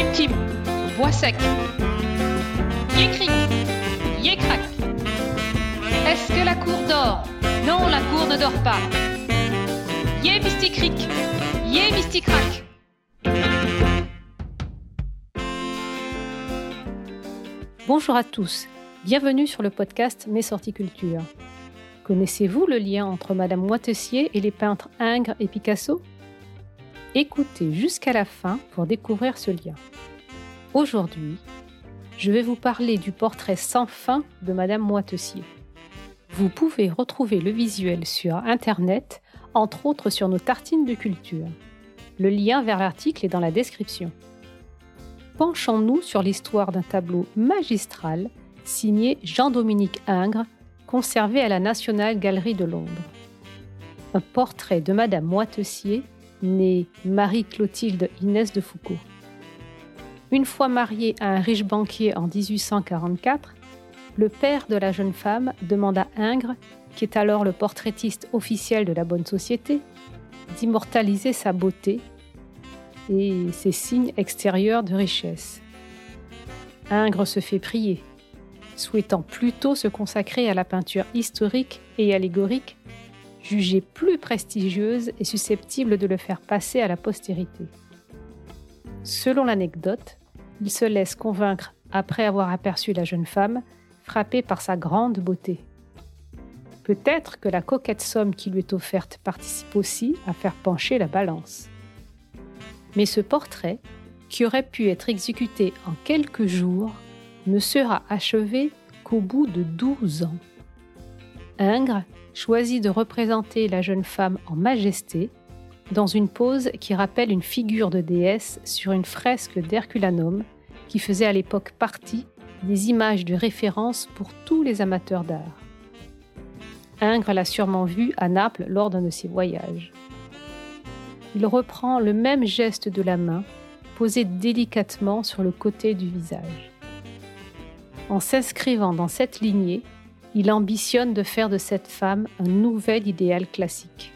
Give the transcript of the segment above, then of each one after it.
Tim Tim, voix sec. Yécri, yécrac. Est-ce que la cour dort? Non, la cour ne dort pas. Yé mysticric, yé mysticrac. Bonjour à tous, bienvenue sur le podcast Mes Sorties Culture. Connaissez-vous le lien entre Madame Moitessier et les peintres Ingres et Picasso? Écoutez jusqu'à la fin pour découvrir ce lien. Aujourd'hui, je vais vous parler du portrait sans fin de Madame Moitessier. Vous pouvez retrouver le visuel sur Internet, entre autres sur nos tartines de culture. Le lien vers l'article est dans la description. Penchons-nous sur l'histoire d'un tableau magistral signé Jean-Dominique Ingres, conservé à la National Gallery de Londres. Un portrait de Madame Moitessier née Marie-Clotilde Inès de Foucault. Une fois mariée à un riche banquier en 1844, le père de la jeune femme demande à Ingres, qui est alors le portraitiste officiel de la bonne société, d'immortaliser sa beauté et ses signes extérieurs de richesse. Ingres se fait prier, souhaitant plutôt se consacrer à la peinture historique et allégorique jugée plus prestigieuse et susceptible de le faire passer à la postérité. Selon l'anecdote, il se laisse convaincre après avoir aperçu la jeune femme, frappée par sa grande beauté. Peut-être que la coquette somme qui lui est offerte participe aussi à faire pencher la balance. Mais ce portrait, qui aurait pu être exécuté en quelques jours, ne sera achevé qu'au bout de douze ans. Ingres choisit de représenter la jeune femme en majesté, dans une pose qui rappelle une figure de déesse sur une fresque d'Herculanum, qui faisait à l'époque partie des images de référence pour tous les amateurs d'art. Ingres l'a sûrement vue à Naples lors d'un de ses voyages. Il reprend le même geste de la main, posé délicatement sur le côté du visage. En s'inscrivant dans cette lignée, il ambitionne de faire de cette femme un nouvel idéal classique.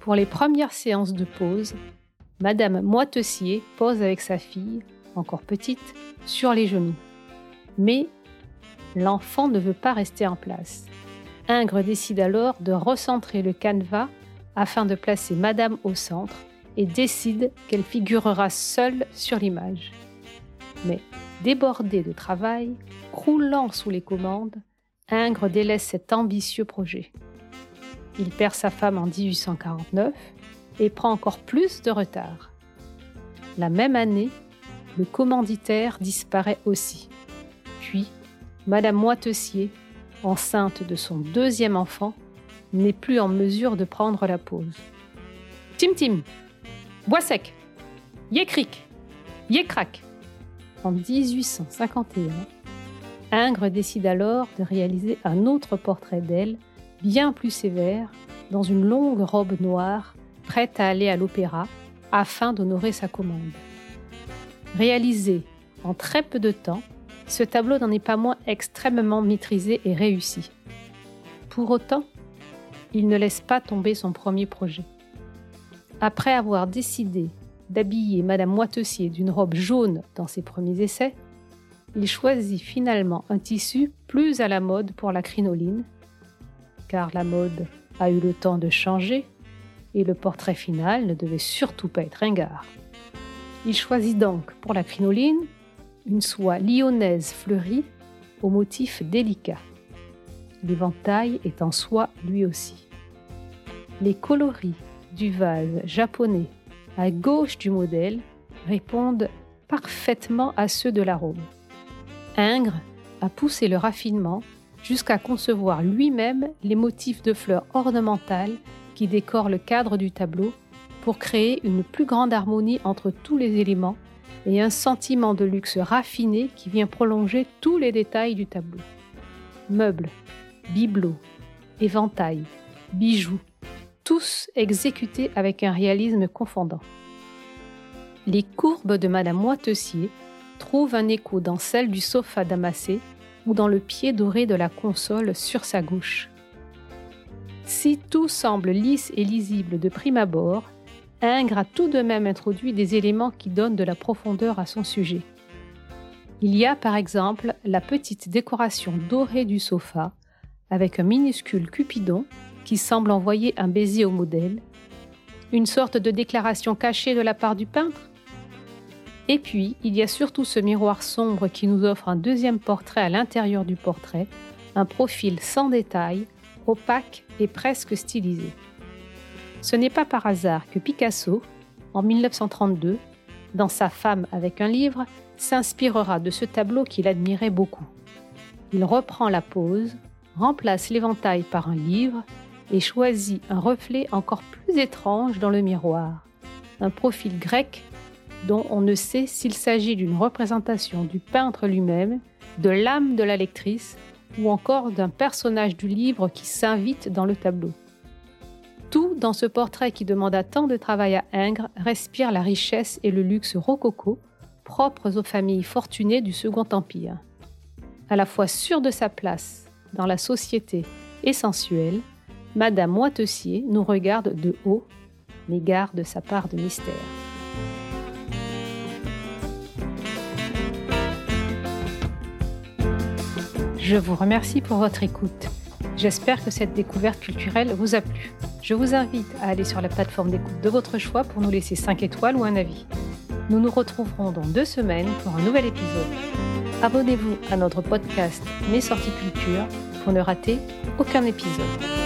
Pour les premières séances de pause, Madame Moitessier pose avec sa fille, encore petite, sur les genoux. Mais l'enfant ne veut pas rester en place. Ingres décide alors de recentrer le canevas afin de placer Madame au centre et décide qu'elle figurera seule sur l'image. Mais débordé de travail, croulant sous les commandes, Ingres délaisse cet ambitieux projet. Il perd sa femme en 1849 et prend encore plus de retard. La même année, le commanditaire disparaît aussi. Puis, Madame Moitessier, enceinte de son deuxième enfant, n'est plus en mesure de prendre la pause. Tim Tim, bois sec, yécric, yécrac. En 1851, Ingres décide alors de réaliser un autre portrait d'elle, bien plus sévère, dans une longue robe noire, prête à aller à l'opéra, afin d'honorer sa commande. Réalisé en très peu de temps, ce tableau n'en est pas moins extrêmement maîtrisé et réussi. Pour autant, il ne laisse pas tomber son premier projet. Après avoir décidé d'habiller Madame Moitessier d'une robe jaune dans ses premiers essais, il choisit finalement un tissu plus à la mode pour la crinoline, car la mode a eu le temps de changer et le portrait final ne devait surtout pas être ringard. Il choisit donc pour la crinoline une soie lyonnaise fleurie au motif délicat. L'éventail est en soie lui aussi. Les coloris du vase japonais à gauche du modèle répondent parfaitement à ceux de la robe. Ingres a poussé le raffinement jusqu'à concevoir lui-même les motifs de fleurs ornementales qui décorent le cadre du tableau pour créer une plus grande harmonie entre tous les éléments et un sentiment de luxe raffiné qui vient prolonger tous les détails du tableau. Meubles, bibelots, éventails, bijoux, tous exécutés avec un réalisme confondant. Les courbes de Madame Moitessier trouve un écho dans celle du sofa damassé ou dans le pied doré de la console sur sa gauche. Si tout semble lisse et lisible de prime abord, Ingres a tout de même introduit des éléments qui donnent de la profondeur à son sujet. Il y a par exemple la petite décoration dorée du sofa, avec un minuscule Cupidon qui semble envoyer un baiser au modèle, une sorte de déclaration cachée de la part du peintre. Et puis, il y a surtout ce miroir sombre qui nous offre un deuxième portrait à l'intérieur du portrait, un profil sans détail, opaque et presque stylisé. Ce n'est pas par hasard que Picasso, en 1932, dans Sa femme avec un livre, s'inspirera de ce tableau qu'il admirait beaucoup. Il reprend la pose, remplace l'éventail par un livre et choisit un reflet encore plus étrange dans le miroir, un profil grec dont on ne sait s'il s'agit d'une représentation du peintre lui-même, de l'âme de la lectrice ou encore d'un personnage du livre qui s'invite dans le tableau. Tout dans ce portrait qui demanda tant de travail à Ingres respire la richesse et le luxe rococo propres aux familles fortunées du Second Empire. À la fois sûre de sa place dans la société et Madame Moitessier nous regarde de haut, mais garde sa part de mystère. Je vous remercie pour votre écoute. J'espère que cette découverte culturelle vous a plu. Je vous invite à aller sur la plateforme d'écoute de votre choix pour nous laisser 5 étoiles ou un avis. Nous nous retrouverons dans deux semaines pour un nouvel épisode. Abonnez-vous à notre podcast Mes sorties culture pour ne rater aucun épisode.